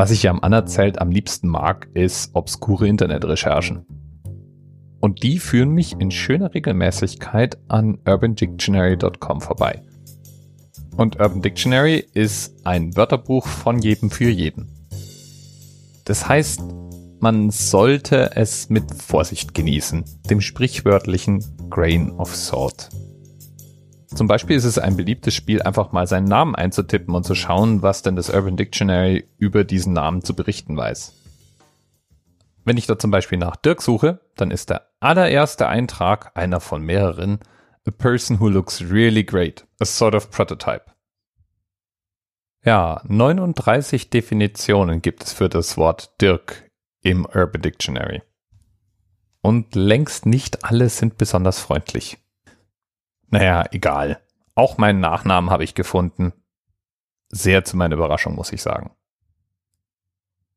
Was ich ja am Anerzählt am liebsten mag, ist obskure Internetrecherchen. Und die führen mich in schöner Regelmäßigkeit an urbandictionary.com vorbei. Und Urban Dictionary ist ein Wörterbuch von jedem für jeden. Das heißt, man sollte es mit Vorsicht genießen, dem sprichwörtlichen Grain of Salt. Zum Beispiel ist es ein beliebtes Spiel, einfach mal seinen Namen einzutippen und zu schauen, was denn das Urban Dictionary über diesen Namen zu berichten weiß. Wenn ich da zum Beispiel nach Dirk suche, dann ist der allererste Eintrag einer von mehreren A person who looks really great, a sort of prototype. Ja, 39 Definitionen gibt es für das Wort Dirk im Urban Dictionary. Und längst nicht alle sind besonders freundlich. Naja, egal. Auch meinen Nachnamen habe ich gefunden. Sehr zu meiner Überraschung, muss ich sagen.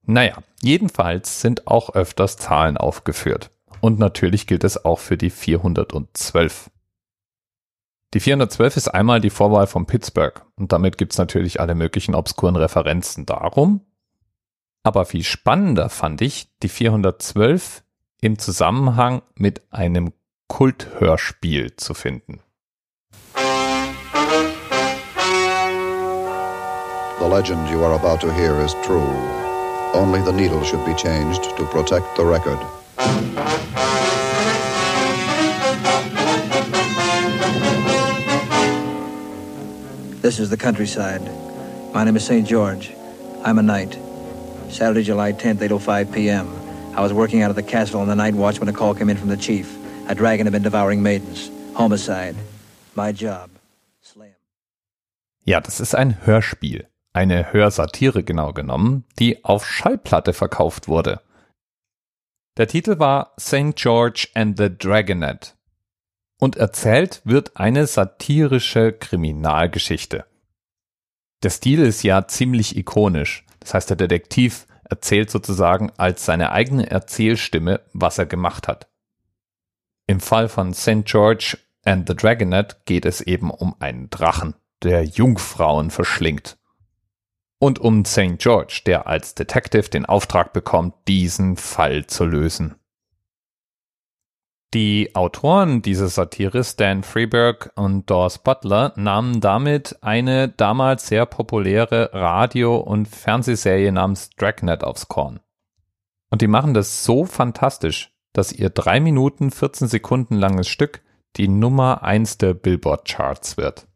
Naja, jedenfalls sind auch öfters Zahlen aufgeführt. Und natürlich gilt es auch für die 412. Die 412 ist einmal die Vorwahl von Pittsburgh und damit gibt's natürlich alle möglichen obskuren Referenzen darum. Aber viel spannender fand ich die 412 im Zusammenhang mit einem Kulthörspiel zu finden. Legend you are about to hear is true. Only the needle should be changed to protect the record. This is the countryside. My name is St. George. I'm a knight. Saturday, July 10th, 8.05 p.m. I was working out of the castle on the night watch when a call came in from the chief. A dragon had been devouring maidens. Homicide. My job. Slay him. Ja, das ist ein Hörspiel. Eine Hörsatire genau genommen, die auf Schallplatte verkauft wurde. Der Titel war St. George and the Dragonet. Und erzählt wird eine satirische Kriminalgeschichte. Der Stil ist ja ziemlich ikonisch. Das heißt, der Detektiv erzählt sozusagen als seine eigene Erzählstimme, was er gemacht hat. Im Fall von St. George and the Dragonet geht es eben um einen Drachen, der Jungfrauen verschlingt und um St. George, der als Detective den Auftrag bekommt, diesen Fall zu lösen. Die Autoren dieser Satire, Stan Freeberg und Dawes Butler, nahmen damit eine damals sehr populäre Radio- und Fernsehserie namens Dragnet aufs Korn. Und die machen das so fantastisch, dass ihr drei Minuten 14 Sekunden langes Stück die Nummer eins der Billboard Charts wird.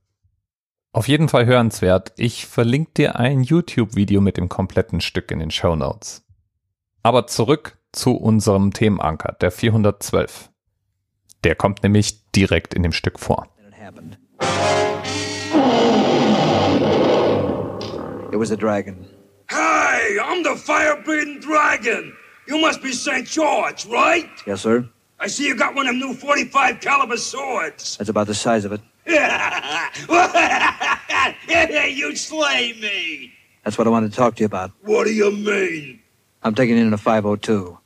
Auf jeden Fall hörenswert. Ich verlinke dir ein YouTube-Video mit dem kompletten Stück in den Show Notes. Aber zurück zu unserem Themenanker, der 412. Der kommt nämlich direkt in dem Stück vor. It was a dragon. Hey, I'm the fire-breathing dragon. You must be St. George, right? Yes, sir? I see you got one of them new 45 caliber swords. That's about the size of it. you slay me. That's what I wanted to talk to you about. What do you mean? I'm taking in a 502.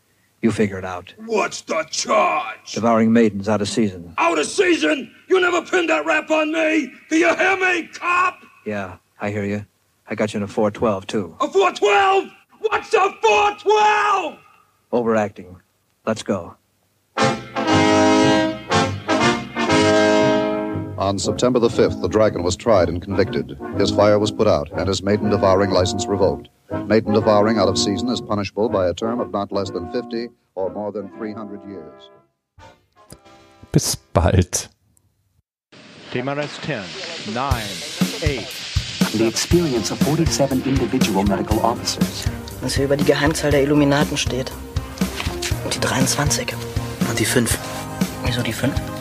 You figure it out. What's the charge? Devouring maidens out of season. Out of season? You never pinned that rap on me. Do you hear me, cop? Yeah, I hear you. I got you in a 412, too. A 412? What's a 412? Overacting. Let's go. On September the 5th, the dragon was tried and convicted. His fire was put out and his maiden devouring license revoked. Maiden devouring out of season is punishable by a term of not less than 50 or more than 300 years. Bis bald. TMRS 10, 9, 8. The experience of 47 individual medical officers. was hier über die Geheimzahl der Illuminaten steht. Und die 23. Und die 5. Wieso die 5?